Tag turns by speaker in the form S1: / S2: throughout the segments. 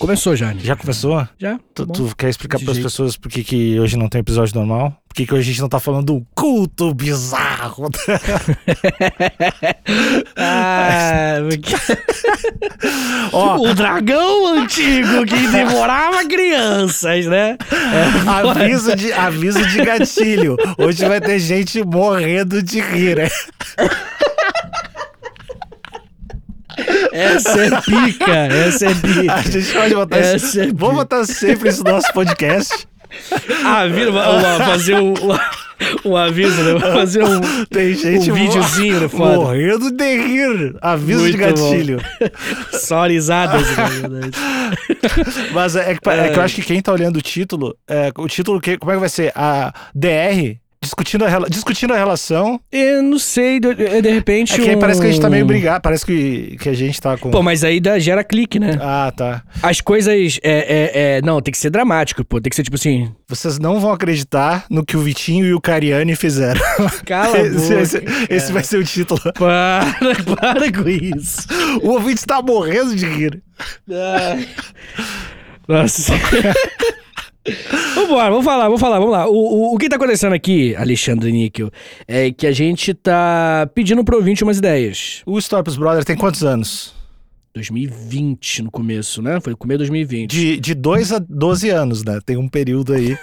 S1: Começou já, né?
S2: Já começou?
S1: Já.
S2: Tu,
S1: Bom.
S2: tu quer explicar para as pessoas por que, que hoje não tem episódio normal? Por que, que hoje a gente não tá falando do culto bizarro?
S1: Ah, porque-
S2: Ó,
S1: o dragão antigo que devorava crianças, né?
S2: aviso de, aviso de gatilho. Hoje vai ter gente morrendo de rir, né?
S1: Essa é pica, essa é pica.
S2: A gente pode botar
S1: Essa
S2: isso.
S1: é
S2: Vamos botar sempre isso no nosso podcast.
S1: Ah, vira, fazer um, um, aviso, né? Fazer um,
S2: Tem gente
S1: um videozinho, né? Foda.
S2: morrendo de rir. Aviso de
S1: Muito bom.
S2: gatilho.
S1: Só risadas, na verdade.
S2: Mas é que, é que eu acho que quem tá olhando o título, é, o título, que, como é que vai ser? A DR, discutindo a, discutindo a relação.
S1: Eu não sei, de, de repente.
S2: É que aí
S1: um-
S2: parece que a gente tá meio brigado, parece que, que a gente tá com...
S1: Pô, mas aí dá, gera clique, né?
S2: Ah, tá.
S1: As coisas. É, é, é- não, tem que ser dramático, pô. Tem que ser tipo assim.
S2: Vocês não vão acreditar no que o Vitinho e o Cariani fizeram.
S1: Cala a
S2: esse,
S1: boca.
S2: esse- esse vai ser o título.
S1: Para, para com isso.
S2: O ouvinte está morrendo de rir.
S1: Ai. Nossa. Vambora, vamos falar, vamos falar, vamos lá. O, o, o que tá acontecendo aqui, Alexandre Níquel, é que a gente tá pedindo pro ouvinte umas ideias.
S2: O Stop Brother tem quantos anos?
S1: 2020 no começo, né? Foi no começo de 2020.
S2: De, de 2 a 12 anos, né? Tem um período aí.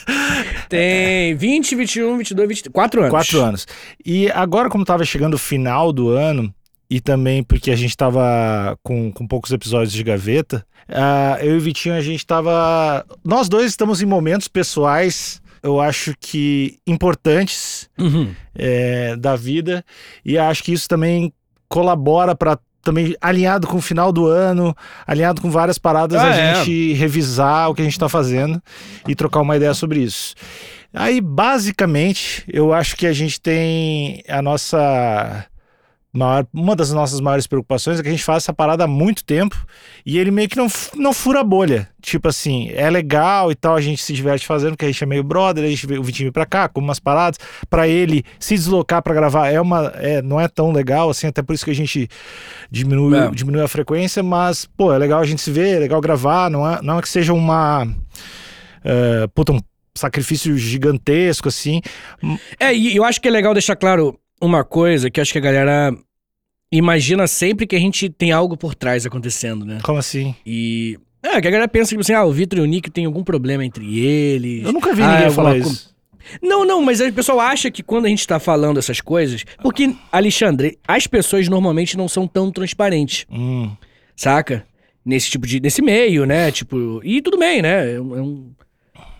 S1: Tem 20, 21, 22, 23. 4 anos.
S2: Quatro anos. E agora, como tava chegando o final do ano, e também porque a gente tava com, com poucos episódios de gaveta, ah, eu e o Vitinho, a gente tava. Nós dois estamos em momentos pessoais, eu acho que importantes
S1: Uhum.
S2: é, da vida, e acho que isso também colabora para também alinhado com o final do ano, alinhado com várias paradas,
S1: Ah,
S2: a
S1: é.
S2: gente revisar o que a gente tá fazendo e trocar uma ideia sobre isso. Aí, basicamente, eu acho que a gente tem a nossa maior, uma das nossas maiores preocupações é que a gente faz essa parada há muito tempo e ele meio que não, não fura a bolha. Tipo assim, é legal e tal, a gente se diverte fazendo, porque a gente é meio brother, a gente vê o Vitinho pra cá, com umas paradas. Pra ele se deslocar pra gravar é uma, é, não é tão legal, assim, até por isso que a gente diminui,
S1: É.
S2: diminui a frequência, mas, pô, é legal a gente se ver, é legal gravar, não é, não é que seja uma. é, puta, um sacrifício gigantesco, assim.
S1: É, e eu acho que é legal deixar claro uma coisa que eu acho que a galera imagina sempre que a gente tem algo por trás acontecendo, né?
S2: Como assim?
S1: E. É, que a galera pensa tipo assim, ah, o Vitor e o Nick tem algum problema entre eles.
S2: Eu nunca vi
S1: Ah,
S2: ninguém falar isso.
S1: Não, não, mas o pessoal acha que quando a gente tá falando essas coisas. Porque, Alexandre, as pessoas normalmente não são tão transparentes,
S2: Hum.
S1: saca? Nesse tipo de. nesse meio, né? Tipo. E tudo bem, né? É um. É um,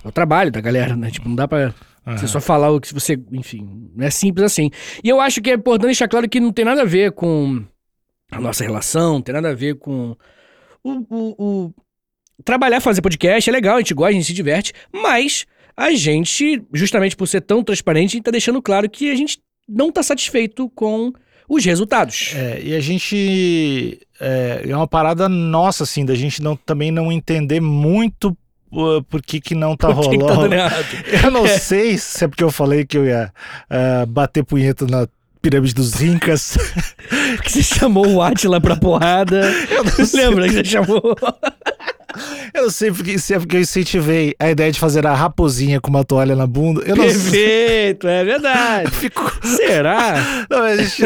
S1: é o trabalho da galera, né? Tipo, não dá pra. Você
S2: Aham.
S1: só falar o que você. Enfim, não é simples assim. E eu acho que é importante deixar claro que não tem nada a ver com a nossa relação, não tem nada a ver com. O, o- o- Trabalhar, fazer podcast é legal, a gente gosta, a gente se diverte, mas a gente, justamente por ser tão transparente, a gente tá deixando claro que a gente não tá satisfeito com os resultados.
S2: É, e a gente. É, é uma parada nossa, assim, da gente não, também não entender muito por que, que não tá
S1: que que tá
S2: rolando.
S1: dando errado?
S2: eu não sei se é porque eu falei que eu ia uh, bater punheta na pirâmide dos Incas.
S1: Porque você chamou o Atila pra porrada.
S2: eu não sei,
S1: Lembra que você chamou?
S2: eu não sei porque, se é porque eu incentivei a ideia de fazer a raposinha com uma toalha na bunda. Eu não sei.
S1: Perfeito, é verdade.
S2: Fico...
S1: Será?
S2: Não, mas a gente...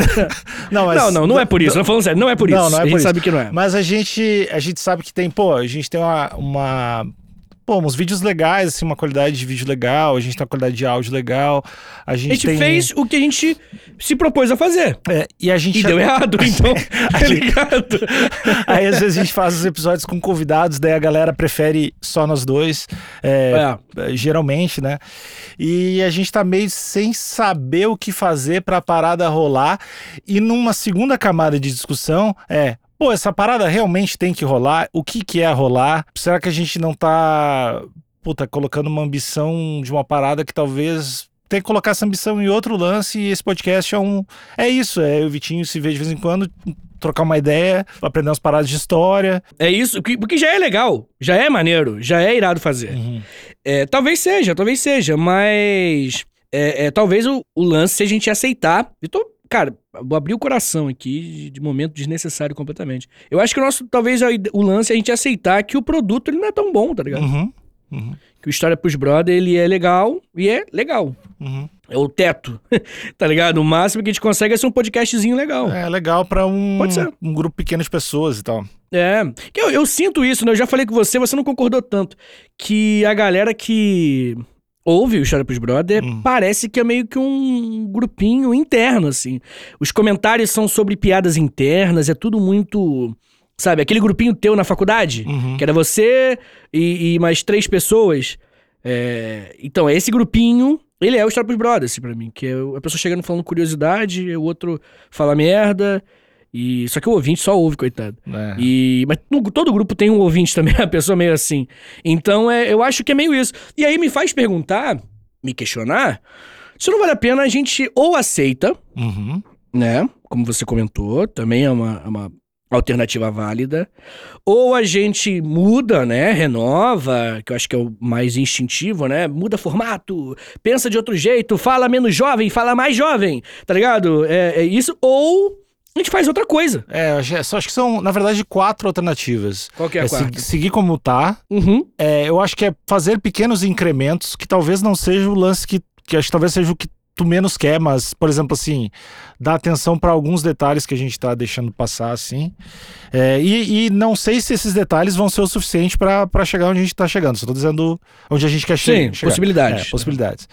S2: não, mas-
S1: não, não, não é por isso. Não, falando sério, não é por isso.
S2: Não, não é
S1: a gente
S2: isso.
S1: sabe que não é.
S2: Mas a gente, a gente sabe que tem, pô, a gente tem uma, uma pô, uns vídeos legais, assim, uma qualidade de vídeo legal, a gente tem uma qualidade de áudio legal, a gente,
S1: A gente
S2: tem...
S1: fez o que a gente se propôs a fazer.
S2: É, e a gente...
S1: E deu errado, então. Tá ligado?
S2: Aí às vezes a gente faz os episódios com convidados, daí a galera prefere só nós dois, é,
S1: É.
S2: geralmente, né? E a gente tá meio sem saber o que fazer pra parada rolar. E numa segunda camada de discussão é. Pô, essa parada realmente tem que rolar? O que que é rolar? Será que a gente não tá, puta, colocando uma ambição de uma parada que talvez tem que colocar essa ambição em outro lance e esse podcast é um... É isso, é eu e o Vitinho se vê de vez em quando, trocar uma ideia, aprender umas paradas de história.
S1: É isso, que- porque já é legal, já é maneiro, já é irado fazer. É, talvez seja, talvez seja, mas é, é, talvez o, o lance seja a gente aceitar. Eu tô cara, vou abrir o coração aqui de, momento desnecessário completamente. Eu acho que o nosso, talvez o lance é a gente aceitar que o produto ele não é tão bom, tá ligado?
S2: Uhum. Uhum.
S1: Que o História pros Brother, ele é legal e é legal.
S2: Uhum.
S1: É o teto, tá ligado? O máximo que a gente consegue é ser um podcastzinho legal.
S2: É legal pra um,
S1: Pode ser.
S2: um grupo pequeno de pessoas e tal.
S1: É, que eu, eu sinto isso, né? Eu já falei com você, você não concordou tanto. Que a galera que ouve o História pros Brother
S2: Hum.
S1: parece que é meio que um grupinho interno, assim. Os comentários são sobre piadas internas, é tudo muito. Sabe, aquele grupinho teu na faculdade,
S2: Uhum.
S1: que era você e, e mais três pessoas. É, então, esse grupinho, ele é o História pros Brothers, assim, pra mim. Que é a pessoa chegando falando curiosidade, o outro fala merda. E, só que o ouvinte só ouve, coitado.
S2: É.
S1: E, mas no- todo grupo tem um ouvinte também, a pessoa meio assim. Então, é, eu acho que é meio isso. E aí me faz perguntar, me questionar, se não vale a pena a gente ou aceita,
S2: Uhum.
S1: né? Como você comentou, também é uma, é uma alternativa válida. Ou a gente muda, né? Renova, que eu acho que é o mais instintivo, né? Muda formato, pensa de outro jeito, fala menos jovem, fala mais jovem, tá ligado? É, é isso. Ou a gente faz outra coisa.
S2: É, acho- só acho que são, na verdade, quatro alternativas.
S1: Qual que é a
S2: É se-
S1: quarta?
S2: seguir como tá.
S1: Uhum.
S2: É, eu acho que é fazer pequenos incrementos, que talvez não seja o lance que, que acho que talvez seja o que tu menos quer, mas, por exemplo, assim, dar atenção para alguns detalhes que a gente tá deixando passar, assim. É, e, e não sei se esses detalhes vão ser o suficiente para chegar onde a gente tá chegando. Só tô dizendo onde a gente quer
S1: Sim,
S2: chegar.
S1: possibilidades.
S2: É, possibilidades.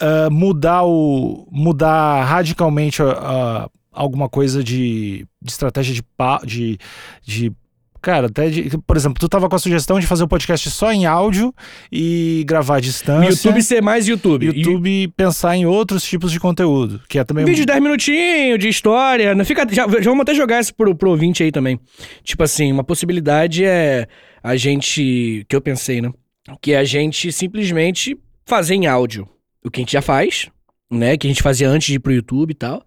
S2: Ah, mudar o. mudar radicalmente a- a- alguma coisa de, de estratégia de, de, de. Cara, até de. Por exemplo, tu tava com a sugestão de fazer o podcast só em áudio e gravar à distância.
S1: YouTube ser mais YouTube.
S2: YouTube pensar em outros tipos de conteúdo. Que é
S1: E
S2: também.
S1: um vídeo de 10 minutinhos, de história. Não fica, já, já vamos até jogar isso pro, pro ouvinte aí também. Tipo assim, uma possibilidade é a gente. Que eu pensei, né? Que é a gente simplesmente fazer em áudio o que a gente já faz, né? Que a gente fazia antes de ir pro YouTube e tal.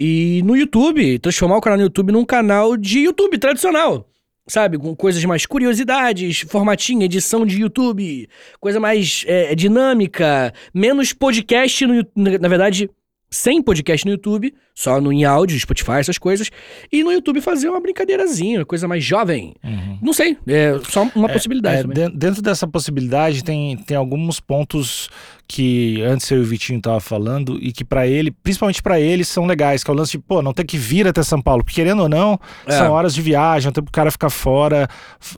S1: E no YouTube, transformar o canal no YouTube num canal de YouTube tradicional. Sabe, com coisas mais curiosidades, formatinho, edição de YouTube, coisa mais é, dinâmica, menos podcast no na verdade, sem podcast no YouTube, só no em áudio, Spotify, essas coisas, e no YouTube fazer uma brincadeirazinha, coisa mais jovem.
S2: Uhum.
S1: Não sei, é só uma possibilidade
S2: É,
S1: também.
S2: den- dentro dessa possibilidade tem, tem alguns pontos que antes eu e o Vitinho tava falando e que pra ele, principalmente pra ele, são legais, que é o lance de, pô, não ter que vir até São Paulo, porque querendo ou não,
S1: É.
S2: são horas de viagem, tempo pro cara ficar fora,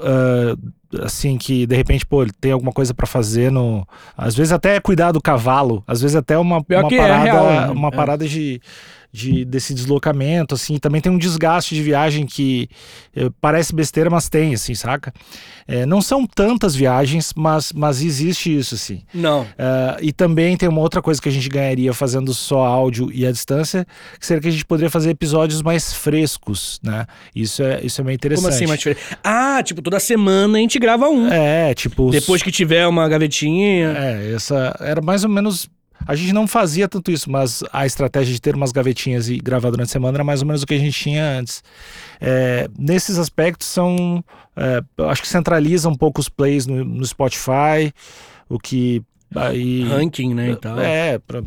S2: ah, assim, que de repente, pô, ele tem alguma coisa pra fazer no... Às vezes até cuidar do cavalo, às vezes até uma,
S1: Pior
S2: uma
S1: é
S2: parada,
S1: real, né?
S2: uma
S1: É.
S2: parada de... De, desse deslocamento, assim, também tem um desgaste de viagem que eh, parece besteira, mas tem, assim, saca? É, não são tantas viagens, mas, mas existe isso, assim.
S1: Não.
S2: Ah, e também tem uma outra coisa que a gente ganharia fazendo só áudio e à distância, que seria que a gente poderia fazer episódios mais frescos, né? Isso é, isso é meio interessante.
S1: Como assim, mais diferente? Ah, tipo, toda semana a gente grava um.
S2: É, tipo...
S1: Depois que tiver uma gavetinha.
S2: É, essa era mais ou menos. A gente não fazia tanto isso, mas a estratégia de ter umas gavetinhas e gravar durante a semana era mais ou menos o que a gente tinha antes. É, nesses aspectos são. é, acho que centraliza um pouco os plays no, no Spotify, o que. Aí,
S1: Ranking, né, e tal.
S2: é, pra-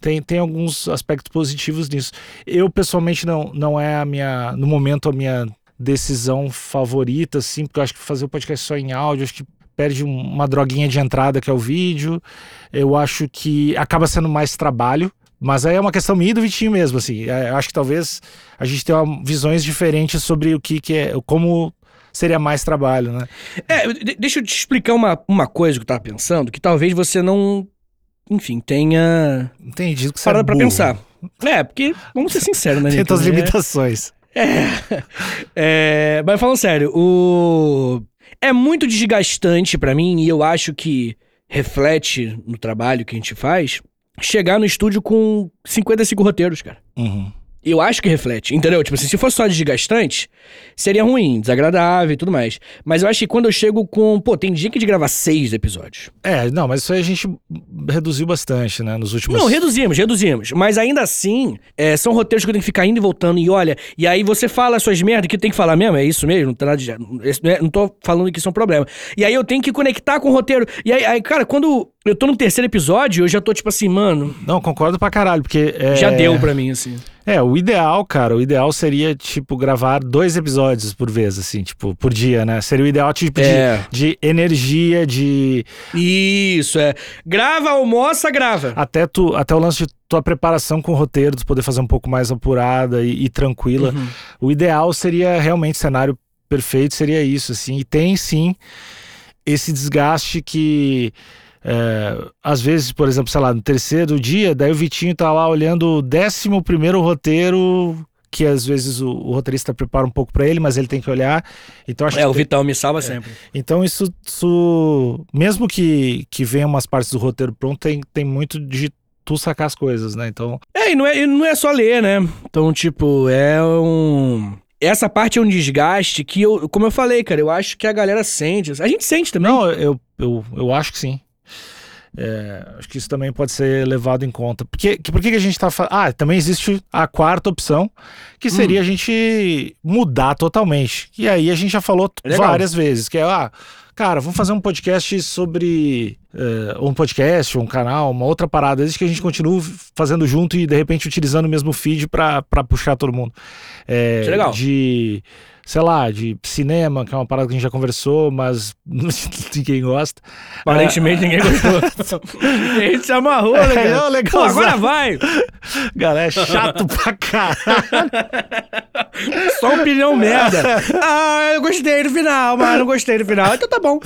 S2: tem, tem alguns aspectos positivos nisso. Eu, pessoalmente, não, não é a minha, no momento, a minha decisão favorita, assim, porque eu acho que fazer o podcast só em áudio, acho que perde um- uma droguinha de entrada que é o vídeo. Eu acho que acaba sendo mais trabalho. Mas aí é uma questão minha e do Vitinho mesmo, assim. É, Eu acho que talvez a gente tenha visões diferentes sobre o que, que é, como seria mais trabalho, né?
S1: É, de- deixa eu te explicar uma, uma coisa que eu tava pensando, que talvez você não, enfim, tenha
S2: Entendi que você
S1: parado
S2: é
S1: pra pensar. É, porque, vamos ser sinceros, né,
S2: Tem suas
S1: É-
S2: limitações.
S1: É, é, mas falando sério, o é muito desgastante pra mim e eu acho que reflete no trabalho que a gente faz chegar no estúdio com 55 roteiros, cara.
S2: Uhum.
S1: Eu acho que reflete, entendeu? Tipo assim, se fosse só desgastante, seria ruim, desagradável e tudo mais. Mas eu acho que quando eu chego com. Pô, tem dia que de gravar seis episódios.
S2: É, não, mas isso aí a gente reduziu bastante, né, nos últimos...
S1: Não, reduzimos, reduzimos. Mas ainda assim, é, são roteiros que eu tenho que ficar indo e voltando. E olha, e aí você fala as suas merdas que tem que falar mesmo, é isso mesmo? Não, nada de, esse não é- não tô falando que isso é um problema. E aí eu tenho que conectar com o roteiro. E aí, aí, cara, quando Eu tô no terceiro episódio, eu já tô tipo assim, mano,
S2: Não, concordo pra caralho, porque. É,
S1: já deu pra mim, assim.
S2: É, o ideal, cara, o ideal seria, tipo, gravar dois episódios por vez, assim, tipo, por dia, né? Seria o ideal, tipo, de,
S1: É.
S2: de energia, de.
S1: Isso, é. Grava, almoça, grava.
S2: Até, tu, até o lance de tua preparação com o roteiro, tu poder fazer um pouco mais apurada e, e tranquila.
S1: Uhum.
S2: O ideal seria realmente cenário perfeito, seria isso, assim. E tem sim esse desgaste que. É, às vezes, por exemplo, sei lá, no terceiro dia, daí o Vitinho tá lá olhando o décimo primeiro roteiro, que às vezes o, o roteirista prepara um pouco pra ele, mas ele tem que olhar. Então acho
S1: É, o
S2: tem-
S1: Vital me salva sempre.
S2: então isso, isso mesmo que, que venha umas partes do roteiro pronto, tem, tem muito de tu sacar as coisas, né? Então,
S1: É, e não é, e não é só ler, né? Então, tipo, é um. Essa parte é um desgaste que, eu, como eu falei, cara, eu acho que a galera sente. A gente sente também.
S2: não, eu, eu, eu acho que sim. É, acho que isso também pode ser levado em conta. Porque, que, por que a gente tá falando? Ah, também existe a quarta opção, que seria a gente mudar totalmente. E aí a gente já falou
S1: Legal.
S2: várias vezes, que é, ah, cara, vamos fazer um podcast sobre. é, um podcast, um canal, uma outra parada, desde que a gente continue fazendo junto e de repente utilizando o mesmo feed pra puxar todo mundo. É,
S1: é legal.
S2: De. Sei lá, de cinema, que é uma parada que a gente já conversou, mas ninguém gosta.
S1: Aparentemente ninguém gostou. a gente se amarrou, né,
S2: É,
S1: cara?
S2: não,
S1: Pô,
S2: legal,
S1: agora vai!
S2: Galera, é chato pra caralho.
S1: Só opinião merda. Ah, eu gostei do final, mas não gostei do final. Então tá bom.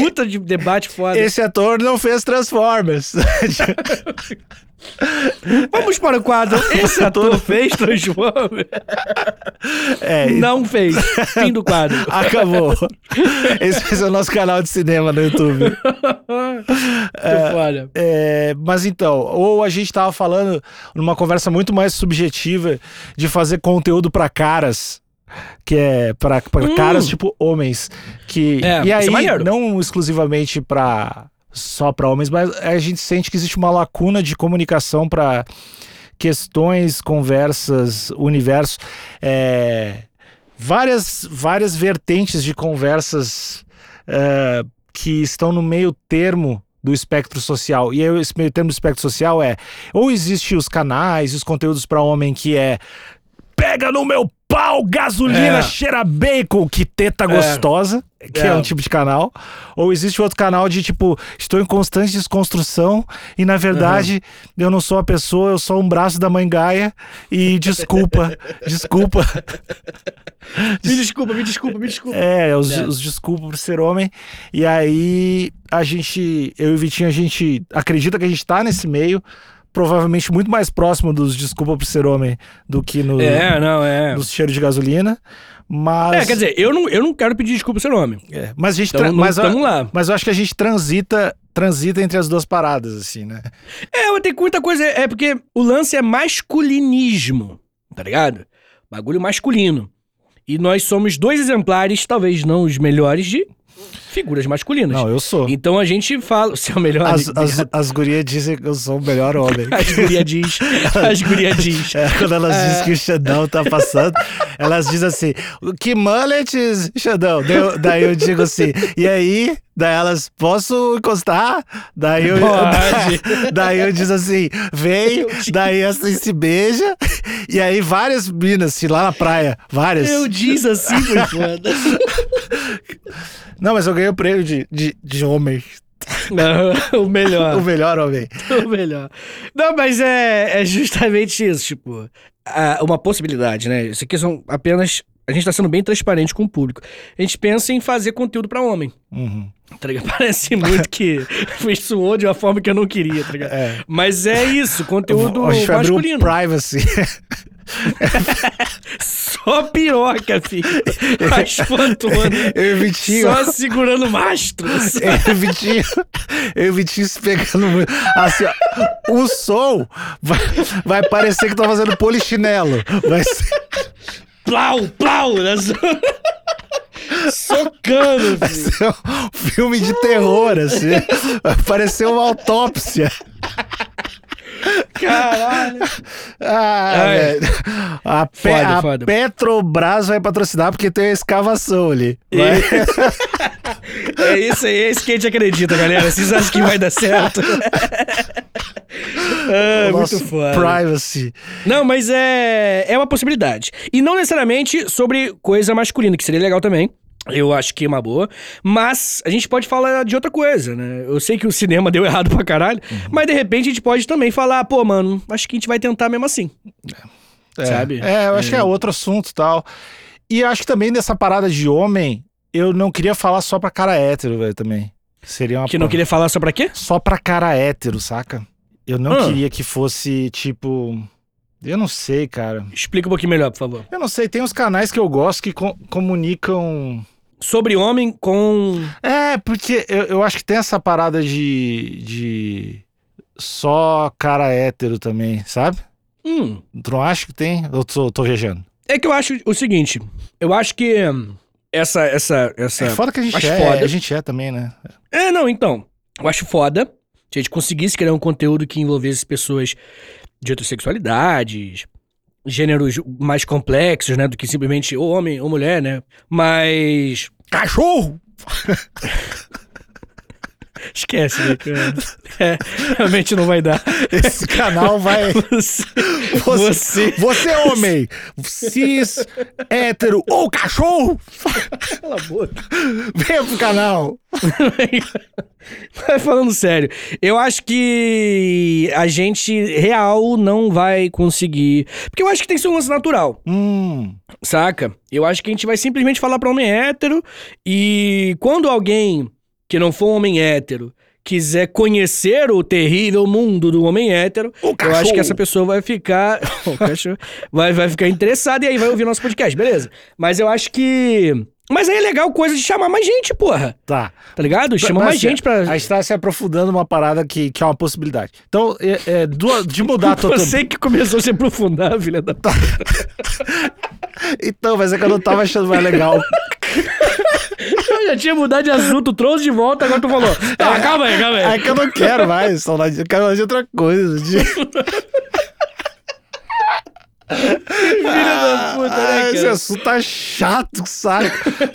S1: Puta de debate foda.
S2: Esse ator não fez Transformers.
S1: Vamos para o quadro. Esse ator fez Transformers?
S2: é,
S1: Não fez. Fim do quadro.
S2: acabou. Esse, é o nosso canal de cinema no YouTube.
S1: Que foda.
S2: É, mas então, ou a gente tava falando numa conversa muito mais subjetiva de fazer conteúdo pra caras. Que é pra
S1: Hum.
S2: caras tipo homens. Que,
S1: É,
S2: e
S1: é
S2: aí,
S1: maneiro.
S2: não exclusivamente pra só pra homens, mas a gente sente que existe uma lacuna de comunicação pra questões, conversas, universo. É, várias, várias vertentes de conversas é, que estão no meio termo do espectro social. E aí, esse meio termo do espectro social é ou existe os canais, os conteúdos para homem que é pega no meu pau, gasolina,
S1: É.
S2: cheira bacon, que teta gostosa, que é.
S1: É.
S2: um tipo de canal. Ou existe outro canal de tipo, estou em constante desconstrução e na verdade eu não sou a pessoa, eu sou um braço da mãe Gaia e desculpa, desculpa.
S1: Me desculpa, me desculpa, me desculpa.
S2: É, os,
S1: É.
S2: os desculpas por ser homem. E aí, a gente, eu e o Vitinho, a gente acredita que a gente tá nesse meio, provavelmente muito mais próximo dos desculpa por ser homem do que no,
S1: É, não, é.
S2: nos cheiros de gasolina. Mas.
S1: É, quer dizer, eu não, eu não quero pedir desculpa seu nome.
S2: é, mas a gente.
S1: Então,
S2: mas,
S1: tamo
S2: eu,
S1: lá.
S2: mas eu acho que a gente transita. Transita entre as duas paradas, assim, né?
S1: É, mas tem muita coisa. É porque o lance é masculinismo, tá ligado? Bagulho masculino. E nós somos dois exemplares, talvez não os melhores, de figuras masculinas.
S2: Não, eu sou.
S1: Então a gente fala. Você é o melhor.
S2: As, as, as gurias dizem que eu sou o melhor homem.
S1: As guria diz. As guria diz.
S2: É, quando elas dizem que o Xandão tá passando, elas dizem assim: que mullets, Xandão? Daí eu, daí eu digo assim: e aí? Daí elas, posso encostar? Daí eu,
S1: Pode.
S2: daí eu diz assim: vem, daí assim se beija, e aí várias minas, assim, lá na praia, várias.
S1: Eu diz assim, foi foda.
S2: Não, mas eu ganhei o prêmio de, de, de homem,
S1: Não, o melhor.
S2: o melhor homem.
S1: O melhor. Não, mas é, é justamente isso, tipo, uma possibilidade, né? Isso aqui são apenas. A gente tá sendo bem transparente com o público. A gente pensa em fazer conteúdo pra homem.
S2: Uhum.
S1: Tá ligado? Parece muito que soou de uma forma que eu não queria, tá ligado?
S2: É.
S1: Mas é isso, conteúdo
S2: gente vai abrir um
S1: masculino.
S2: privacy.
S1: Só piroca, filho. Raspantona.
S2: Eu e o Vitinho.
S1: Só segurando mastro. assim.
S2: Eu e Vitinho, eu e Vitinho se pegando muito. Assim, ó, o som vai, vai parecer que tá fazendo polichinelo. Vai ser,
S1: Plau, plau. né? Socando, filho.
S2: ser um filme de terror, assim. Vai parecer uma autópsia.
S1: Caralho.
S2: Ah, velho. A, Pe-
S1: Foda,
S2: a
S1: foda.
S2: Petrobras vai patrocinar porque tem a escavação ali.
S1: É isso aí, é isso que a gente acredita, galera. Vocês acham que vai dar certo? ah, muito foda.
S2: Privacy.
S1: Não, mas é, é uma possibilidade. E não necessariamente sobre coisa masculina, que seria legal também. Eu acho que é uma boa. Mas a gente pode falar de outra coisa, né? Eu sei que o cinema deu errado pra caralho, mas de repente a gente pode também falar, pô, mano, acho que a gente vai tentar mesmo assim.
S2: É.
S1: Sabe?
S2: É, eu acho que é outro assunto e tal. E eu acho que também dessa parada de homem, eu não queria falar só pra cara hétero, velho, também. Seria uma
S1: Que não queria falar só pra quê?
S2: Só pra cara hétero, saca? Eu não
S1: Ah.
S2: queria que fosse, tipo. Eu não sei, cara.
S1: Explica um pouquinho melhor, por favor.
S2: Eu não sei, tem uns canais que eu gosto que co- comunicam.
S1: Sobre homem com.
S2: É, porque eu, eu acho que tem essa parada de. de. só cara hétero também, sabe?
S1: Hum.
S2: Tu não acha que tem? Eu tô, tô viajando.
S1: É que eu acho o seguinte, eu acho que hum, essa essa essa
S2: É foda que a gente é,
S1: foda.
S2: a gente é também, né?
S1: É, não, então. Eu acho foda se a gente conseguisse criar um conteúdo que envolvesse pessoas de outras sexualidades, gêneros mais complexos, né, do que simplesmente ou homem ou mulher, né? Mas
S2: Cachorro!
S1: esquece, né, cara? É, realmente não vai dar.
S2: Esse canal vai.
S1: Você,
S2: Você,
S1: você
S2: é homem, cis, hétero ou cachorro,
S1: cala a boca.
S2: venha pro canal.
S1: Mas falando sério, eu acho que a gente real não vai conseguir. Porque eu acho que tem que ser um lance natural,
S2: Hum,
S1: saca? Eu acho que a gente vai simplesmente falar pra homem hétero e quando alguém que não for um homem hétero quiser conhecer o terrível mundo do homem hétero, eu acho que essa pessoa vai ficar. o cachorro vai, vai ficar interessada e aí vai ouvir nosso podcast, beleza? Mas eu acho que. Mas aí é legal coisa de chamar mais gente, porra.
S2: Tá.
S1: Tá ligado? Chama
S2: Mas,
S1: mais gente pra.
S2: A gente tá se aprofundando numa parada que, que é uma possibilidade. Então, é, é, do- de mudar totalmente.
S1: Você que começou a se aprofundar, filha da puta.
S2: Então, mas é que eu não tava achando mais legal.
S1: Eu já tinha mudado de assunto, trouxe de volta, agora tu falou. Ah, calma aí, calma
S2: É
S1: aí.
S2: que eu não quero mais saudade. Eu quero mais de outra coisa. De...
S1: Filha da puta, né,
S2: Ah, Esse assunto tá chato, sabe?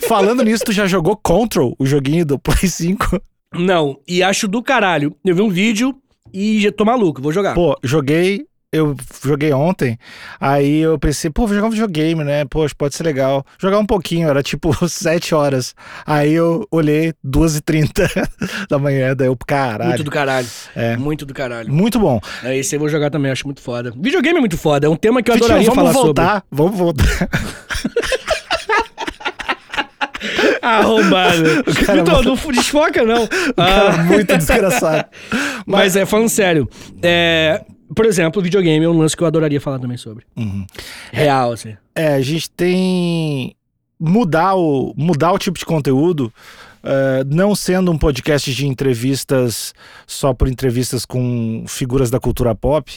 S2: Falando nisso, tu já jogou Control, o joguinho do Play 5?
S1: Não, e acho do caralho. Eu vi um vídeo e já tô maluco, vou jogar.
S2: Pô, joguei. Eu joguei ontem, aí eu pensei, pô, vou jogar um videogame, né? Poxa, pode ser legal. Jogar um pouquinho, era tipo 7 horas. Aí eu olhei 2h30 da manhã, daí eu, caralho.
S1: muito do caralho.
S2: É.
S1: Muito do caralho.
S2: Muito bom.
S1: É, esse eu vou jogar também, acho muito foda. Videogame é muito foda, é um tema que eu
S2: Vitinho,
S1: adoraria
S2: vamos
S1: falar
S2: voltar, vamos voltar.
S1: sobre. Arrombado.
S2: cara
S1: Então, não desfoca, não.
S2: Cara,
S1: Ah,
S2: muito desgraçado.
S1: mas é, falando sério, é, por exemplo, videogame é um lance que eu adoraria falar também sobre.
S2: Uhum.
S1: Real, assim.
S2: É, a gente tem mudar o, mudar o tipo de conteúdo, eh, não sendo um podcast de entrevistas só por entrevistas com figuras da cultura pop.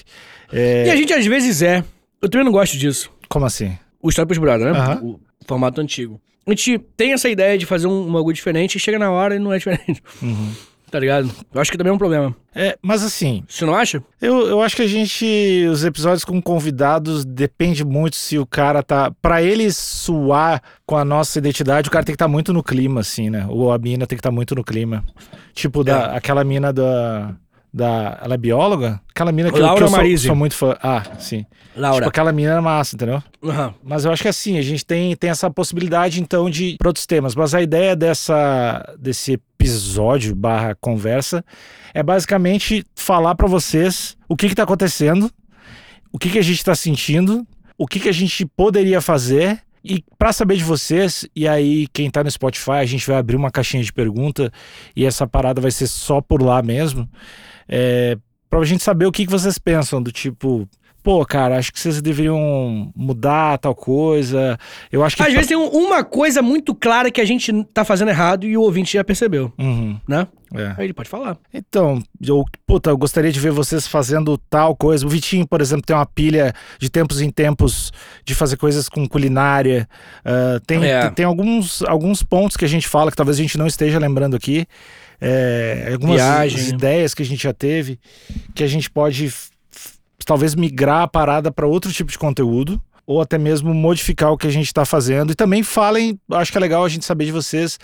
S2: É,
S1: E a gente às vezes é. Eu também não gosto disso.
S2: Como assim?
S1: O História pros Brother, né?
S2: Aham.
S1: O formato antigo. A gente tem essa ideia de fazer um, um algo diferente e chega na hora e não é diferente.
S2: Uhum.
S1: Tá ligado? Eu acho que também é um problema.
S2: É, mas assim,
S1: Você não acha?
S2: eu, eu acho que a gente. Os episódios com convidados depende muito se o cara tá. Pra ele suar com a nossa identidade, o cara tem que estar muito no clima, assim, né? Ou a mina tem que estar muito no clima. Tipo, da, aquela mina da. Da, ela é bióloga? Aquela mina que, eu,
S1: Laura
S2: que eu sou,
S1: Marise.
S2: sou muito fã. Ah, sim.
S1: Laura.
S2: Tipo, aquela mina é massa, entendeu?
S1: Aham.
S2: Mas eu acho que assim, a gente tem, tem essa possibilidade, então, de para outros temas. Mas a ideia dessa, desse episódio barra conversa é basicamente falar pra vocês o que que tá acontecendo, o que que a gente tá sentindo, o que que a gente poderia fazer e pra saber de vocês, e aí quem tá no Spotify, a gente vai abrir uma caixinha de pergunta e essa parada vai ser só por lá mesmo, é, pra gente saber o que que vocês pensam, do tipo... Pô, cara, acho que vocês deveriam mudar tal coisa. Eu acho que.
S1: Às vezes tem um- uma coisa muito clara que a gente tá fazendo errado e o ouvinte já percebeu,
S2: Uhum,
S1: né?
S2: é.
S1: Aí ele pode falar.
S2: Então, eu, puta, eu gostaria de ver vocês fazendo tal coisa. O Vitinho, por exemplo, tem uma pilha de tempos em tempos de fazer coisas com culinária. Ah, tem,
S1: É.
S2: tem, alguns, alguns pontos que a gente fala que talvez a gente não esteja lembrando aqui. É, algumas
S1: Viagem.
S2: ideias que a gente já teve que a gente pode talvez migrar a parada para outro tipo de conteúdo ou até mesmo modificar o que a gente está fazendo. E também falem, acho que é legal a gente saber de vocês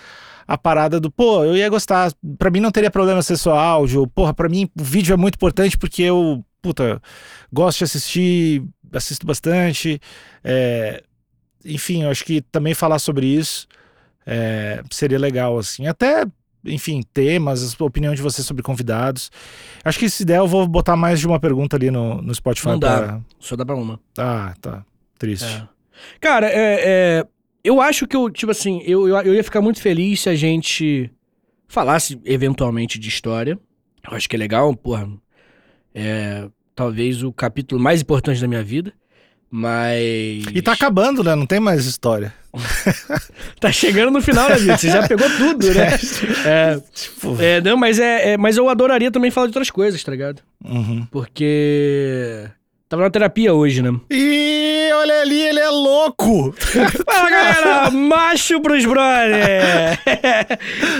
S2: a parada do, pô, eu ia gostar, para mim não teria problema ser só áudio, porra, para mim o vídeo é muito importante porque eu, puta, gosto de assistir, assisto bastante, é, enfim, acho que também falar sobre isso é, seria legal, assim, até enfim, temas, a opinião de vocês sobre convidados. Acho que se der, eu vou botar mais de uma pergunta ali no, no Spotify.
S1: Não dá,
S2: pra...
S1: só dá pra uma.
S2: Ah, tá. Triste.
S1: É. Cara, é, é, eu acho que eu, tipo assim, eu, eu, eu ia ficar muito feliz se a gente falasse eventualmente de história. Eu acho que é legal, porra. É talvez o capítulo mais importante da minha vida. Mas.
S2: E tá acabando, né? Não tem mais história.
S1: tá chegando no final da vida, você já pegou tudo, né? É, tipo... é, não, mas é, é, mas eu adoraria também falar de outras coisas, tá ligado?
S2: Uhum.
S1: Porque tava na terapia hoje, né?
S2: Ih, olha ali, ele é louco!
S1: Fala, galera! macho pros brother!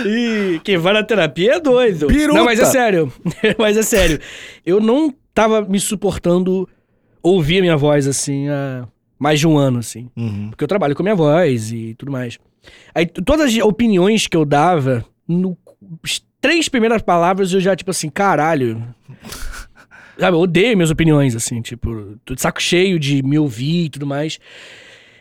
S1: Ih, quem vai na terapia é doido.
S2: Piruta.
S1: Não, mas é sério. mas é sério. Eu não tava me suportando ouvir a minha voz, assim, há mais de um ano, assim.
S2: Uhum.
S1: Porque eu trabalho com a minha voz e tudo mais. Aí todas as opiniões que eu dava, no três primeiras palavras eu já, tipo assim, caralho. Sabe, eu odeio minhas opiniões, assim, tipo, tô de saco cheio de me ouvir e tudo mais.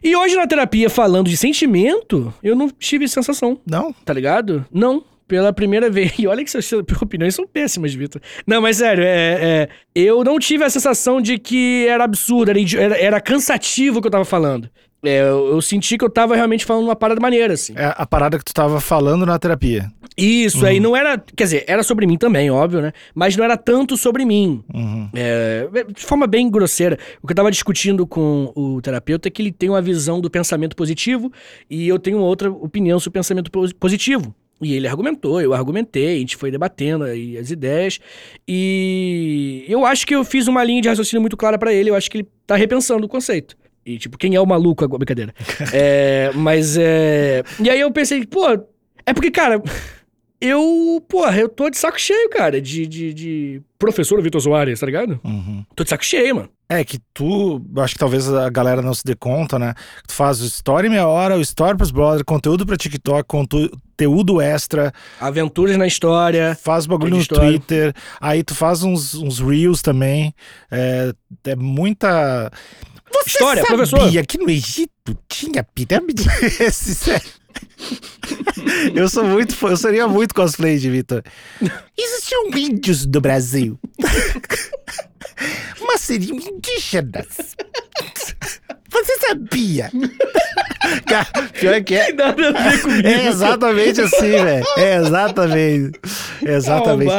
S1: E hoje na terapia, falando de sentimento, eu não tive sensação.
S2: Não?
S1: Tá ligado? Não pela primeira vez. E olha que suas opiniões são péssimas, Vitor. Não, mas sério, é, é, eu não tive a sensação de que era absurdo, era, era, cansativo o que eu tava falando. É, eu, eu, senti que eu tava realmente falando uma parada maneira, assim.
S2: É a parada que tu tava falando na terapia.
S1: Isso, uhum. aí não era. Quer dizer, era sobre mim também, óbvio, né? Mas não era tanto sobre mim.
S2: Uhum.
S1: É, de forma bem grosseira. O que eu tava discutindo com o terapeuta é que ele tem uma visão do pensamento positivo e eu tenho outra opinião sobre o pensamento positivo. E ele argumentou, eu argumentei, a gente foi debatendo aí as ideias. E eu acho que eu fiz uma linha de raciocínio muito clara para ele. Eu acho que ele tá repensando o conceito. E, tipo, quem é o maluco agora? Brincadeira. é, mas é. E aí eu pensei, pô, é porque, cara, eu, porra, eu tô de saco cheio, cara, de, de, de professor Vitor Soares, tá ligado?
S2: Uhum.
S1: Tô de saco cheio, mano.
S2: É que tu, acho que talvez a galera não se dê conta, né? Tu faz o story meia hora, o story pros brothers, conteúdo pra TikTok, conteúdo extra.
S1: Aventuras na história.
S2: Faz bagulho no história. Twitter. Aí tu faz uns, uns reels também. É, é muita. Você
S1: história,
S2: sabia
S1: professor.
S2: que no Egito tinha pirâmide? Esse, sério. eu sou muito, eu seria muito cosplay de Vitor. Existiam índios do Brasil. Seriam indígenas. Você sabia? Pior que é.
S1: nada a ver comigo.
S2: É exatamente assim, velho. É exatamente. É exatamente.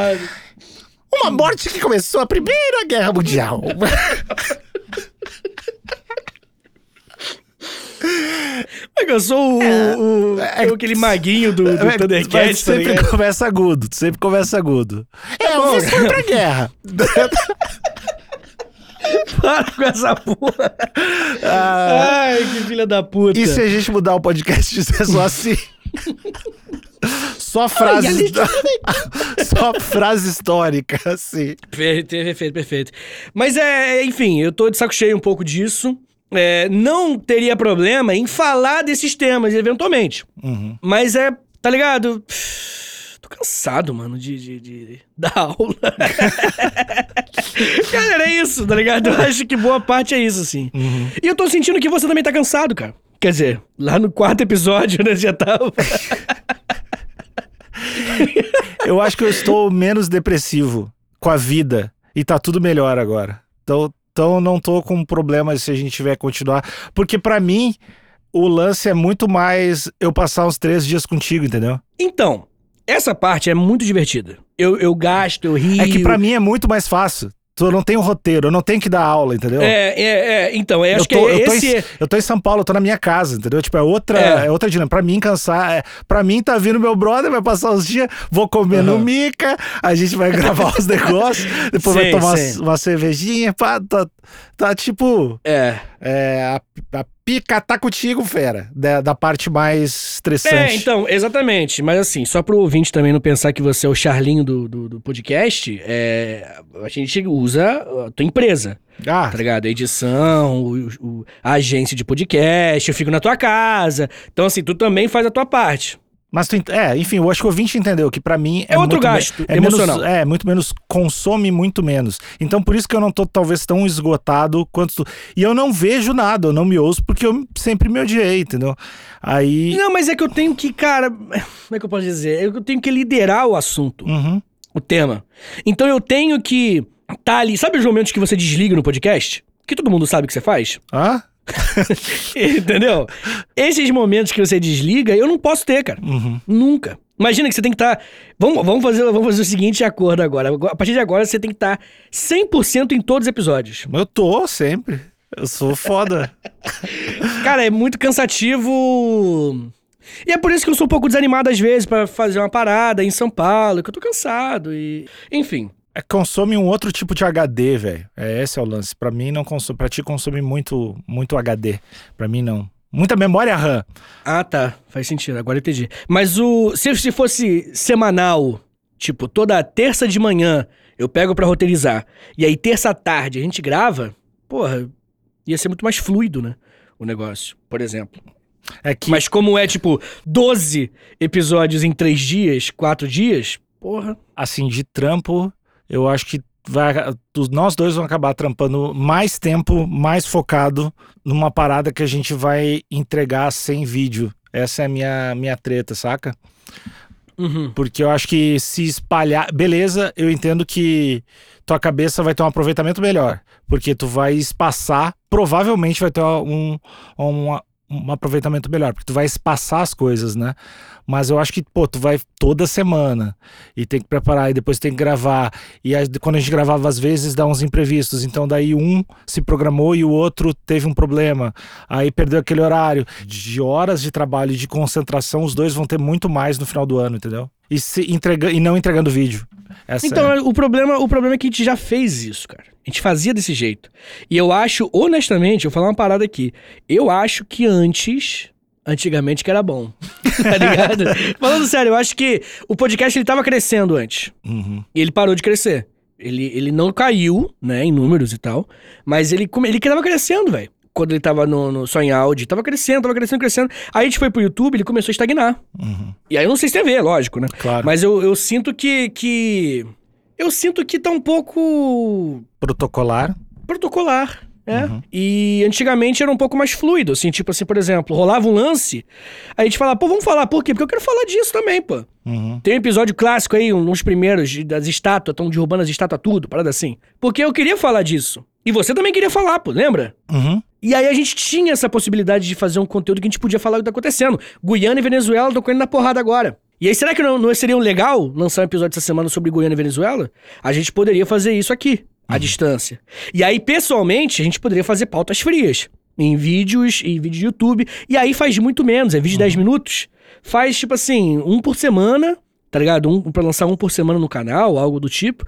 S2: Uma morte que começou a Primeira Guerra Mundial.
S1: É eu sou o, é, o, é, aquele maguinho do, do é, Thundercat.
S2: Tu sempre tá conversa agudo, tu sempre conversa agudo. É, é eu foi pra guerra.
S1: Para com essa porra. Ah, Ai, que filha da puta.
S2: E se a gente mudar o podcast e ser só assim? Só frase. Só frase histórica, assim.
S1: Perfeito, perfeito. Mas é, enfim, eu tô de saco cheio um pouco disso é, não teria problema em falar desses temas, eventualmente.
S2: Uhum.
S1: Mas é, tá ligado? Tô cansado, mano, de, de, de dar aula. cara, é isso, tá ligado? Eu acho que boa parte é isso, assim.
S2: Uhum.
S1: E eu tô sentindo que você também tá cansado, cara. Quer dizer, lá no quarto episódio, né, já tava.
S2: eu acho que eu estou menos depressivo com a vida e tá tudo melhor agora. Então, então não tô com problema se a gente tiver continuar. Porque para mim, o lance é muito mais eu passar uns três dias contigo, entendeu?
S1: Então, essa parte é muito divertida. Eu, eu gasto, eu rio.
S2: É que para mim é muito mais fácil. Eu não tenho roteiro, eu não tenho que dar aula, entendeu?
S1: É, é, é. Então, eu acho tô, que
S2: eu
S1: esse...
S2: Tô em, eu tô em São Paulo, eu tô na minha casa, entendeu? Tipo, é outra, é. é outra dinâmica. Pra mim, cansar... É, pra mim, tá vindo meu brother, vai passar uns dias, vou comer uhum. no Mica, a gente vai gravar os negócios, depois sim, vai tomar sim. uma cervejinha, pá, tá, tá tipo...
S1: É.
S2: é, a, a pica tá contigo, fera. Da, da parte mais estressante.
S1: É, então, exatamente. Mas assim, só pro ouvinte também não pensar que você é o Charlinho do, do, do podcast, é, a gente usa a tua empresa.
S2: Ah,
S1: Tá ligado? A edição, o- o- a agência de podcast, eu fico na tua casa. Então, assim, tu também faz a tua parte.
S2: Mas tu, é, enfim, eu acho que o ouvinte entendeu que pra mim é,
S1: É outro gasto
S2: é
S1: emocional.
S2: Menos, é, muito menos, consome muito menos. Então por isso que eu não tô talvez tão esgotado quanto tu. E eu não vejo nada, eu não me ouço porque eu sempre me odiei, entendeu? Aí.
S1: Não, mas é que eu tenho que, cara. Como é que eu posso dizer? Eu tenho que liderar o assunto,
S2: Uhum.
S1: o tema. Então eu tenho que tá ali. Sabe os momentos que você desliga no podcast? Que todo mundo sabe que você faz?
S2: Ah?
S1: Entendeu? Esses momentos que você desliga, eu não posso ter, cara.
S2: Uhum.
S1: Nunca. Imagina que você tem que estar. Vamos, vamos, fazer, vamos fazer o seguinte acordo agora. A partir de agora, você tem que estar 100% em todos os episódios.
S2: Eu tô sempre. Eu sou foda.
S1: Cara, é muito cansativo. E é por isso que eu sou um pouco desanimado às vezes pra fazer uma parada em São Paulo, que eu tô cansado e. Enfim.
S2: É, consome um outro tipo de HD, velho. É, esse é o lance. Pra mim não consome. Pra ti consome muito, muito HD. Pra mim não. Muita memória RAM.
S1: Ah, tá. Faz sentido. Agora eu entendi. Mas o. Se, se fosse semanal, tipo, toda terça de manhã eu pego pra roteirizar, e aí terça tarde a gente grava, porra, ia ser muito mais fluido, né? O negócio, por exemplo.
S2: É que
S1: Mas como é, tipo, 12 episódios em 3 dias, 4 dias, porra.
S2: assim, de trampo, eu acho que vai, nós dois vamos acabar trampando mais tempo, mais focado numa parada que a gente vai entregar sem vídeo. Essa é a minha, minha treta, saca?
S1: Uhum.
S2: Porque eu acho que se espalhar. Beleza, eu entendo que tua cabeça vai ter um aproveitamento melhor. Porque tu vai espaçar, provavelmente vai ter um, um, um aproveitamento melhor. Porque tu vai espaçar as coisas, né? Mas eu acho que, pô, tu vai toda semana e tem que preparar, e depois tem que gravar. E aí, quando a gente gravava, às vezes dá uns imprevistos. Então, daí um se programou e o outro teve um problema. Aí perdeu aquele horário. De horas de trabalho e de concentração, os dois vão ter muito mais no final do ano, entendeu? E, se entrega, e não entregando vídeo. Essa
S1: Então,
S2: é.
S1: o, problema, o problema é que a gente já fez isso, cara. A gente fazia desse jeito. E eu acho, honestamente, eu vou falar uma parada aqui. Eu acho que antes. Antigamente que era bom. tá ligado? Falando sério, eu acho que o podcast ele tava crescendo antes.
S2: Uhum.
S1: E ele parou de crescer. Ele, ele não caiu, né, em números e tal. Mas ele, ele tava crescendo, velho. Quando ele tava no, no, só em áudio, tava crescendo, tava crescendo, crescendo. Aí a gente foi pro YouTube, ele começou a estagnar.
S2: Uhum.
S1: E aí eu não sei se tem a ver, lógico, né?
S2: Claro.
S1: Mas eu, eu sinto que, que. Eu sinto que tá um pouco
S2: Protocolar.
S1: protocolar. É.
S2: Uhum.
S1: E antigamente era um pouco mais fluido, assim, tipo assim, por exemplo, rolava um lance, aí a gente falava, pô, vamos falar, por quê? Porque eu quero falar disso também, pô.
S2: Uhum.
S1: Tem um episódio clássico aí, uns primeiros, das estátuas, estão derrubando as estátuas tudo, parada assim. Porque eu queria falar disso. E você também queria falar, pô, lembra?
S2: Uhum.
S1: E aí a gente tinha essa possibilidade de fazer um conteúdo que a gente podia falar o que tá acontecendo. Guiana e Venezuela estão correndo na porrada agora. E aí, será que não, não seria legal lançar um episódio essa semana sobre Guiana e Venezuela? A gente poderia fazer isso aqui, à distância. E aí, pessoalmente, a gente poderia fazer pautas frias. Em vídeos, em vídeo de YouTube. E aí faz muito menos, é vídeo de 10 minutos. Faz, tipo assim, um por semana, tá ligado? Um, pra lançar um por semana no canal, algo do tipo.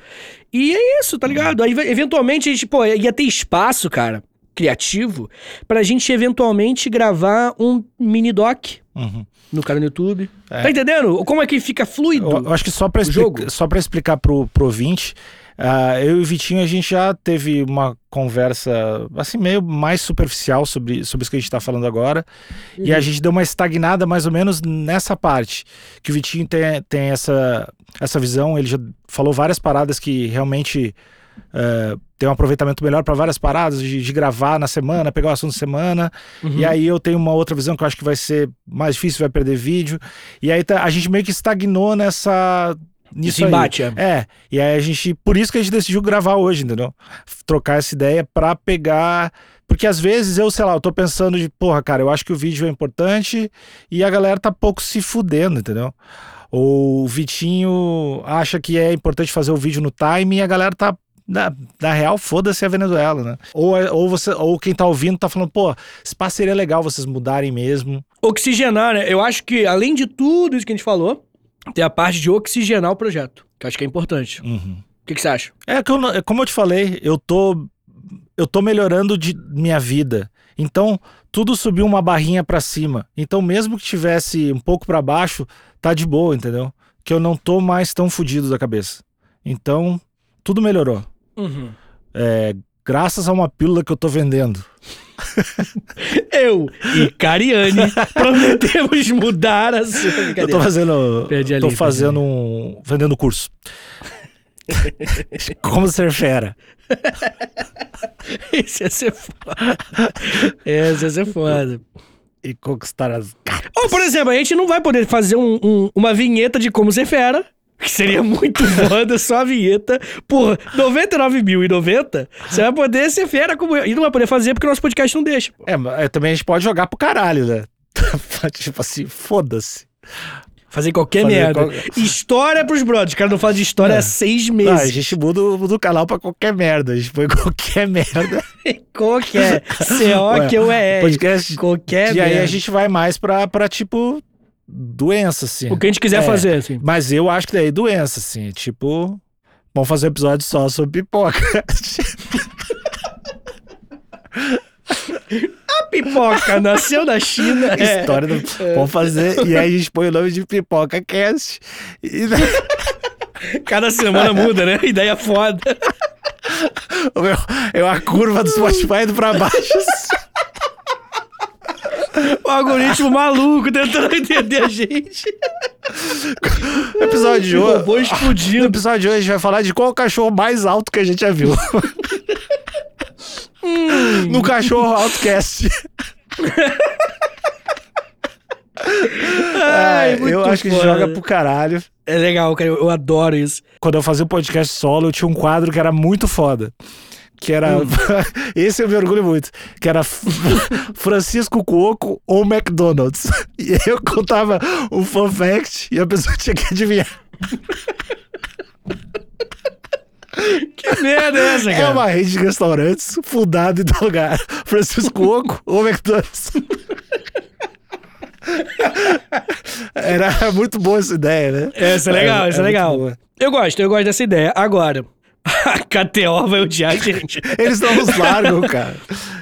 S1: E é isso, tá ligado? Aí, eventualmente, a gente, pô, ia ter espaço, cara, criativo, pra gente eventualmente gravar um mini doc
S2: Uhum.
S1: no canal do YouTube.
S2: É.
S1: Tá entendendo? Como é que fica fluido?
S2: Eu, eu acho que só explica-
S1: jogo?
S2: só pra explicar pro, pro ouvinte, ah, eu e o Vitinho, a gente já teve uma conversa, assim, meio mais superficial sobre, sobre isso que a gente tá falando agora. E a gente deu uma estagnada mais ou menos nessa parte. Que o Vitinho tem, tem essa, essa visão, ele já falou várias paradas que realmente eh, tem um aproveitamento melhor para várias paradas, de, de gravar na semana, pegar o assunto da semana.
S1: Uhum.
S2: E aí eu tenho uma outra visão que eu acho que vai ser mais difícil, vai perder vídeo. E aí tá- a gente meio que estagnou nessa. Nisso
S1: Esse embate,
S2: aí.
S1: é.
S2: É, e aí a gente. Por isso que a gente decidiu gravar hoje, entendeu? Trocar essa ideia pra pegar. Porque às vezes eu, sei lá, eu tô pensando de, porra, cara, eu acho que o vídeo é importante e a galera tá pouco se fudendo, entendeu? Ou o Vitinho acha que é importante fazer o vídeo no time e a galera tá. Na, na real, foda-se a Venezuela, né? Ou, ou, você, ou quem tá ouvindo tá falando, pô, esse passo seria legal vocês mudarem mesmo.
S1: Oxigenar, né? Eu acho que, além de tudo isso que a gente falou, tem a parte de oxigenar o projeto, que eu acho que é importante.
S2: Uhum.
S1: O que, que você acha?
S2: É que eu é como eu te falei, eu tô eu tô melhorando de minha vida. Então, tudo subiu uma barrinha pra cima. Então, mesmo que tivesse um pouco pra baixo, tá de boa, entendeu? Que eu não tô mais tão fudido da cabeça. Então, tudo melhorou.
S1: Uhum.
S2: É, graças a uma pílula que eu tô vendendo.
S1: Eu e Cariane prometemos mudar a sua.
S2: Eu tô fazendo.
S1: Perdi
S2: tô
S1: linha,
S2: fazendo um. vendendo curso. Como ser fera.
S1: Esse ia ser foda. Esse ia ser foda.
S2: E conquistar as.
S1: Ou, por exemplo, a gente não vai poder fazer um- um- uma vinheta de como ser fera. Que seria muito foda, só a vinheta. Por R$ 99.090, você vai poder ser fera como eu. E não vai poder fazer porque o nosso podcast não deixa. pô.
S2: É, mas é, também a gente pode jogar pro caralho, né? tipo assim, foda-se.
S1: Fazer qualquer
S2: Fazer
S1: merda. História pros brothers. O cara não fala de história
S2: É.
S1: há seis
S2: Ah, a
S1: meses.
S2: gente muda, o- muda o canal pra qualquer merda. A gente põe qualquer merda.
S1: Qualquer. C-O-Q-U-E-R.
S2: Podcast.
S1: Qualquer
S2: e aí
S1: merda.
S2: a gente vai mais pra, pra tipo, doença, assim.
S1: O que a gente quiser
S2: É.
S1: fazer, assim.
S2: Mas eu acho que daí doença, assim. Tipo, vamos fazer um episódio só sobre pipoca.
S1: A pipoca nasceu na China. é.
S2: História do... Vamos fazer. E aí a gente põe o nome de Pipoca Cast. E
S1: Cada semana muda, né? Ideia foda.
S2: Meu, é uma curva do Spotify indo pra baixo.
S1: O algoritmo maluco tentando entender a gente.
S2: No episódio de hoje.
S1: robô
S2: No
S1: explodindo.
S2: episódio de hoje a gente vai falar de qual o cachorro mais alto que a gente já viu. no cachorro Outcast.
S1: Ai,
S2: É, eu acho que a gente
S1: foda.
S2: joga pro caralho.
S1: É legal, cara. Eu, eu adoro isso.
S2: Quando eu fazia o podcast solo, eu tinha um quadro que era muito foda. Que era.
S1: Hum.
S2: Esse eu me orgulho muito. Que era Francisco Cuoco ou McDonald's. E eu contava um fun fact e a pessoa tinha que adivinhar.
S1: Que merda é essa,
S2: É
S1: cara?
S2: uma rede de restaurantes fundada em tal lugar. Francisco Cuoco ou McDonald's. Era muito boa essa ideia, né?
S1: Essa é legal, essa é,
S2: muito
S1: legal. Eu gosto, eu gosto dessa ideia. Agora, a KTO vai odiar a gente.
S2: Eles não nos largam, cara.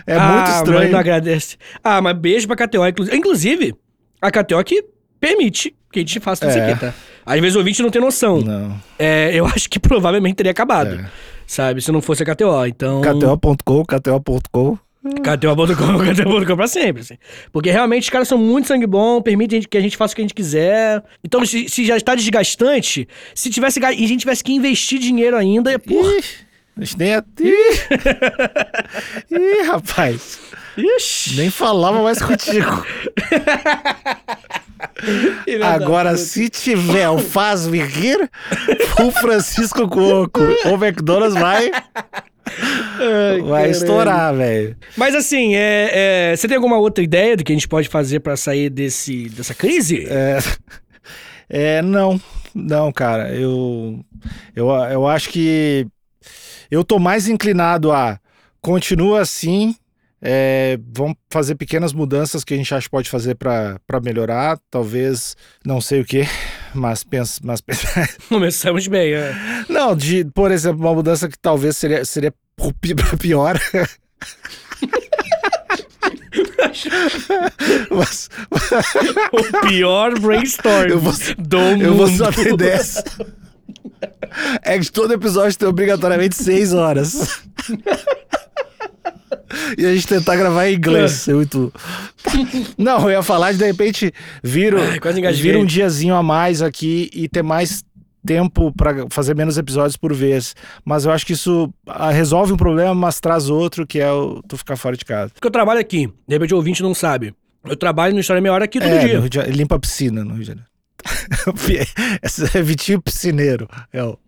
S2: É
S1: ah,
S2: muito estranho.
S1: não agradece. Ah, mas beijo pra KTO. Inclusive, inclusive a KTO que permite que a gente faça tudo
S2: É.
S1: isso aqui, tá? Às vezes o ouvinte não tem noção.
S2: Não.
S1: É, eu acho que provavelmente teria acabado.
S2: É.
S1: Sabe? Se não fosse a KTO. Então.
S2: KTO.com, KTO.com.
S1: KTO.com, KTO.com pra sempre, assim. Porque realmente os caras são muito sangue bom, permite a gente- que a gente faça o que a gente quiser. Então, se, se já está desgastante, se tivesse e a gente tivesse que investir dinheiro ainda, porra.
S2: Ih, a gente nem ia... Ih, Ih, rapaz.
S1: Ixi.
S2: Nem falava mais contigo. Agora, se tiver o Faz-me Rir, o Francisco Coco ou McDonald's vai,
S1: Ai,
S2: vai
S1: caralho.
S2: estourar, velho.
S1: Mas assim, é, é, você tem alguma outra ideia do que a gente pode fazer pra sair desse, dessa crise?
S2: É, é, não, não, cara. Eu, eu, eu acho que eu tô mais inclinado a continua assim. é, vamos fazer pequenas mudanças que a gente acha que pode fazer pra melhorar. Talvez, não sei o que, mas pensa, mas pensa-
S1: Começamos bem, é.
S2: não, de, por exemplo, uma mudança que talvez seria, seria pior. mas,
S1: O pior brainstorm
S2: Eu vou-
S1: do
S2: Eu
S1: mundo.
S2: vou só ter dessa. É que todo episódio tem obrigatoriamente seis horas. E a gente tentar gravar em inglês. É muito. Não, eu ia falar de de repente vir,
S1: Ai,
S2: vir um diazinho a mais aqui e ter mais tempo pra fazer menos episódios por vez. Mas eu acho que isso ah, resolve um problema, mas traz outro, que é o tu ficar fora de casa.
S1: Porque eu trabalho aqui, de repente o ouvinte não sabe. Eu trabalho no História Meia Hora aqui todo
S2: É,
S1: dia.
S2: limpa a piscina no Rio de Janeiro. É Vitinho Piscineiro. É o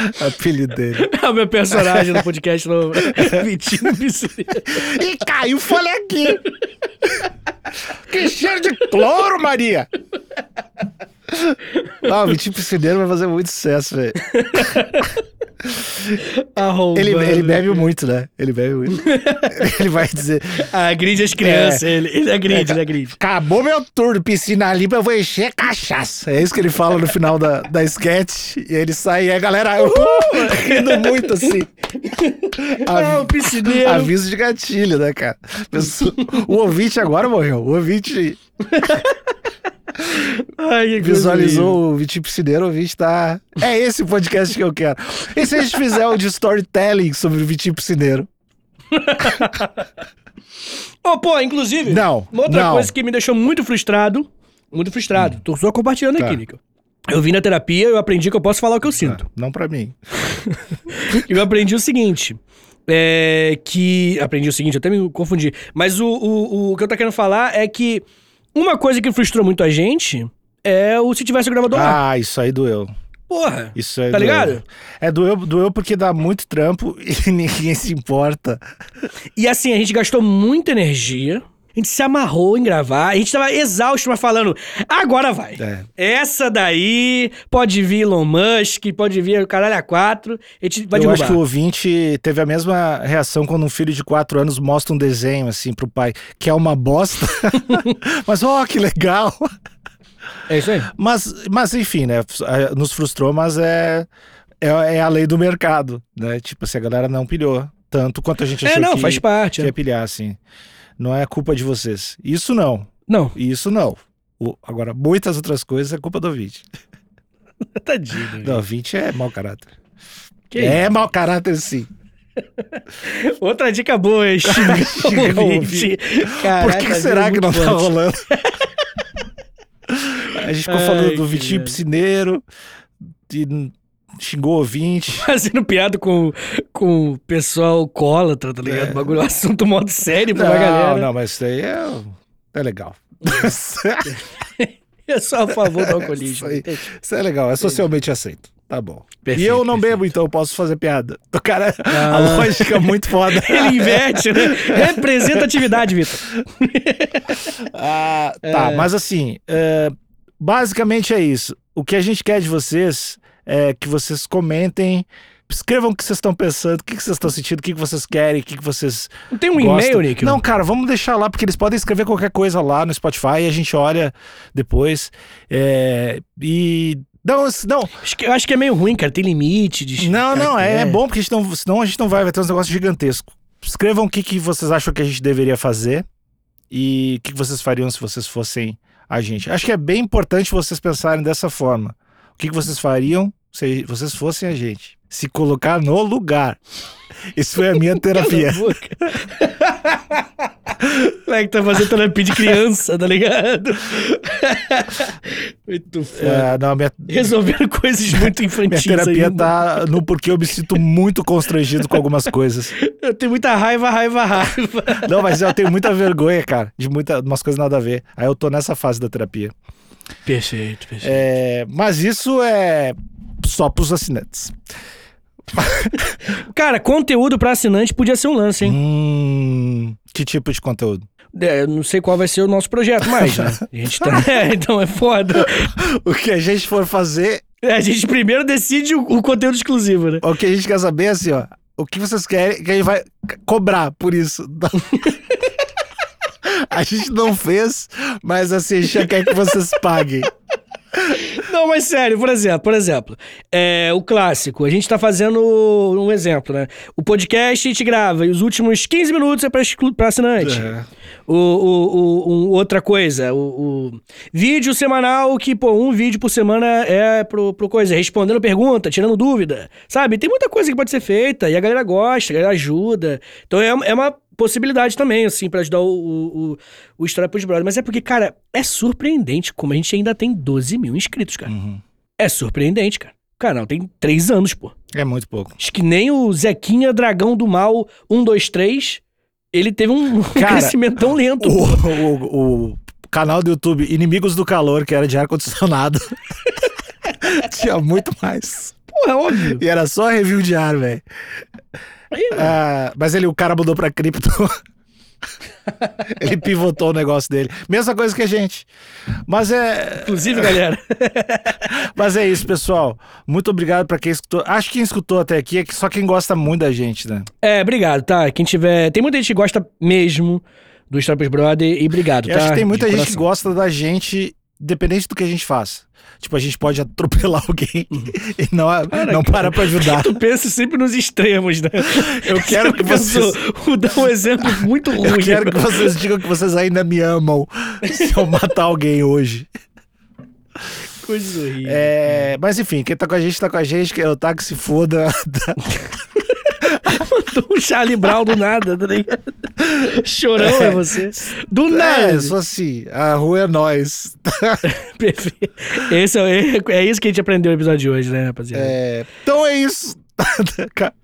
S2: apelido dele.
S1: É o meu personagem no podcast no Vitinho Piscineiro.
S2: E caiu folha aqui. que cheiro de cloro, Maria. Ah, o Vitinho Piscineiro vai fazer muito sucesso, velho.
S1: Arrombado.
S2: Ele, ele bebe muito, né? Ele bebe muito. ele vai dizer:
S1: Agride as crianças. Ele, ele agride, ele agride.
S2: Acabou meu turno, piscina limpa, eu vou encher cachaça. É isso que ele fala no final da, da sketch. E aí ele sai e a galera uh, rindo muito assim.
S1: Ah, o piscineiro.
S2: Aviso de gatilho, né, cara? Pessoa- O ouvinte agora morreu. O ouvinte
S1: Ai,
S2: visualizou o Vitinho Piscineiro, o ouvinte tá. É esse o podcast que eu quero. E se a gente fizer o de storytelling sobre o Vitinho Piscineiro?
S1: Ô, pô, inclusive.
S2: Não,
S1: Uma outra
S2: não.
S1: coisa que me deixou muito frustrado. Muito frustrado. Tô só compartilhando
S2: Tá.
S1: aqui, Nico. Eu vim na terapia, eu aprendi que eu posso falar o que eu sinto.
S2: Não pra mim.
S1: Eu aprendi o seguinte. É que. Aprendi o seguinte, eu até me confundi. Mas o, o, o que eu tô querendo falar é que uma coisa que frustrou muito a gente é o se tivesse o gravador lá.
S2: Ah, isso aí doeu.
S1: Porra.
S2: Isso aí
S1: Tá
S2: doeu.
S1: ligado?
S2: É, doeu, doeu porque dá muito trampo e ninguém se importa.
S1: E assim, a gente gastou muita energia. A gente se amarrou em gravar. A gente tava exausto, mas falando, agora vai.
S2: É.
S1: Essa daí pode vir Elon Musk, pode vir o caralho a quatro. A gente vai
S2: eu
S1: derrubar.
S2: acho que o ouvinte teve a mesma reação quando um filho de quatro anos mostra um desenho assim pro pai, que é uma bosta. mas ó, que legal.
S1: É isso aí.
S2: Mas, mas enfim, né? Nos frustrou, mas é, é, é a lei do mercado, né? Tipo, assim, a galera não pilhou tanto quanto a gente
S1: É,
S2: achou
S1: não,
S2: que,
S1: faz parte.
S2: que
S1: é.
S2: ia pilhar, assim. Não é culpa de vocês. Isso não.
S1: Não,
S2: Isso não. O- agora, muitas outras coisas é culpa do ouvinte.
S1: tadinho.
S2: Do ouvinte é mau caráter.
S1: Que
S2: é mau caráter, sim.
S1: Outra dica boa é xingar ouvinte.
S2: Por
S1: Caraca,
S2: que, que será que
S1: muito
S2: não tá rolando? A gente ficou
S1: Ai,
S2: falando do Vitinho. Piscineiro, e xingou ouvinte.
S1: Fazendo piada com, com o pessoal alcoólatra, tá ligado?
S2: É.
S1: Bagulho, assunto modo sério pra
S2: Não,
S1: galera.
S2: não, mas isso aí é, é legal.
S1: Eu sou a favor do
S2: Isso
S1: alcoolismo.
S2: aí. Isso é legal, é socialmente aceito. Tá bom.
S1: Perfeito,
S2: e eu não
S1: perfeito.
S2: bebo, então eu posso fazer piada. O cara, a
S1: Ah.
S2: lógica é muito foda.
S1: Ele inverte, né? Representatividade, Vitor.
S2: Ah, tá, mas assim, é, basicamente é isso. O que a gente quer de vocês é que vocês comentem, escrevam o que vocês estão pensando, o que vocês estão sentindo, o que vocês querem, o que vocês
S1: Não tem um e-mail, Nick?
S2: Não, cara, vamos deixar lá, porque eles podem escrever qualquer coisa lá no Spotify e a gente olha depois. É, e. Não, não,
S1: Acho que, eu acho que é meio ruim, cara. Tem limite de.
S2: não, não, é, é bom porque a gente não, senão a gente não vai, vai ter uns negócios gigantescos. Escrevam o que, que vocês acham que a gente deveria fazer e o que, que vocês fariam se vocês fossem a gente. Acho que é bem importante vocês pensarem dessa forma. O que, que vocês fariam se vocês fossem a gente? Se colocar no lugar. Isso foi a minha terapia.
S1: Cala a boca. Como é que tá fazendo terapia de criança, tá ligado? Muito foda.
S2: É, não, minha,
S1: Resolvendo coisas muito
S2: minha
S1: infantis
S2: terapia
S1: ainda.
S2: tá no porquê eu me sinto muito constrangido com algumas coisas.
S1: Eu tenho muita raiva, raiva, raiva.
S2: Não, mas eu tenho muita vergonha, cara, de muita, umas coisas nada a ver. Aí eu tô nessa fase da terapia.
S1: Perfeito, perfeito.
S2: É, mas isso é só pros assinantes.
S1: Cara, conteúdo pra assinante podia ser um lance, hein?
S2: Hum, que tipo de conteúdo?
S1: É, eu não sei qual vai ser o nosso projeto mais, né? A gente tá... É, então é foda.
S2: O que a gente for fazer,
S1: É, a gente primeiro decide o, o conteúdo exclusivo, né?
S2: o que a gente quer saber é assim, ó. O que vocês querem que a gente vai cobrar por isso. a gente não fez, mas assim, a gente já quer que vocês paguem.
S1: Não, mas sério, por exemplo, por exemplo, é, o clássico, a gente tá fazendo um exemplo, né? O podcast a gente grava e os últimos 15 minutos é pra, exclu- pra assinante. O, o, o- um- outra coisa, o, o vídeo semanal que, pô, um vídeo por semana é pro, pro coisa, respondendo pergunta, tirando dúvida, sabe? Tem muita coisa que pode ser feita e a galera gosta, a galera ajuda. Então é, é uma possibilidade também, assim, pra ajudar o, o, o, o História pros Brothers. Mas é porque, cara, é surpreendente como a gente ainda tem 12 mil inscritos, cara.
S2: Uhum.
S1: É surpreendente, cara. O canal tem 3 anos, pô.
S2: É muito pouco.
S1: Acho que nem o Zequinha Dragão do Mal 1, 2, 3, ele teve um
S2: Cara,
S1: crescimento tão lento.
S2: O, o- o canal do YouTube Inimigos do Calor, que era de ar-condicionado, tinha muito mais.
S1: Pô, é óbvio.
S2: E era só review de ar, velho.
S1: Aí, mano.
S2: Ah, mas ele, o cara mudou pra cripto. Ele pivotou o negócio dele. Mesma coisa que a gente. Mas é.
S1: Inclusive, galera.
S2: Mas é isso, pessoal. Muito obrigado pra quem escutou. Acho que quem escutou até aqui é que só quem gosta muito da gente, né?
S1: É, obrigado, tá? Quem tiver. Tem muita gente que gosta mesmo do Stoppers Brother e obrigado,
S2: Eu
S1: tá?
S2: acho que tem muita gente que gosta da gente, independente do que a gente faça. Tipo, a gente pode atropelar alguém e não, não parar pra ajudar.
S1: Tu pensa sempre nos extremos, né?
S2: Eu quero que vocês.
S1: Dar um exemplo muito ruim.
S2: Eu quero que vocês digam que vocês ainda me amam se eu matar alguém hoje.
S1: Coisa horrível.
S2: É, mas enfim, quem tá com a gente tá com a gente, que é o táxi foda.
S1: um Charlie Brown do nada, tá ligado? Chorão é você. Do
S2: É,
S1: nada.
S2: só assim, a rua é nós.
S1: Perfeito. Esse é, é isso que a gente aprendeu no episódio de hoje, né, rapaziada?
S2: É, então é isso. Aca-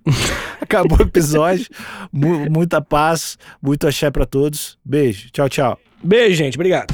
S2: Acabou o episódio. Mu- muita paz, muito axé pra todos. Beijo. Tchau, tchau.
S1: Beijo, gente. Obrigado.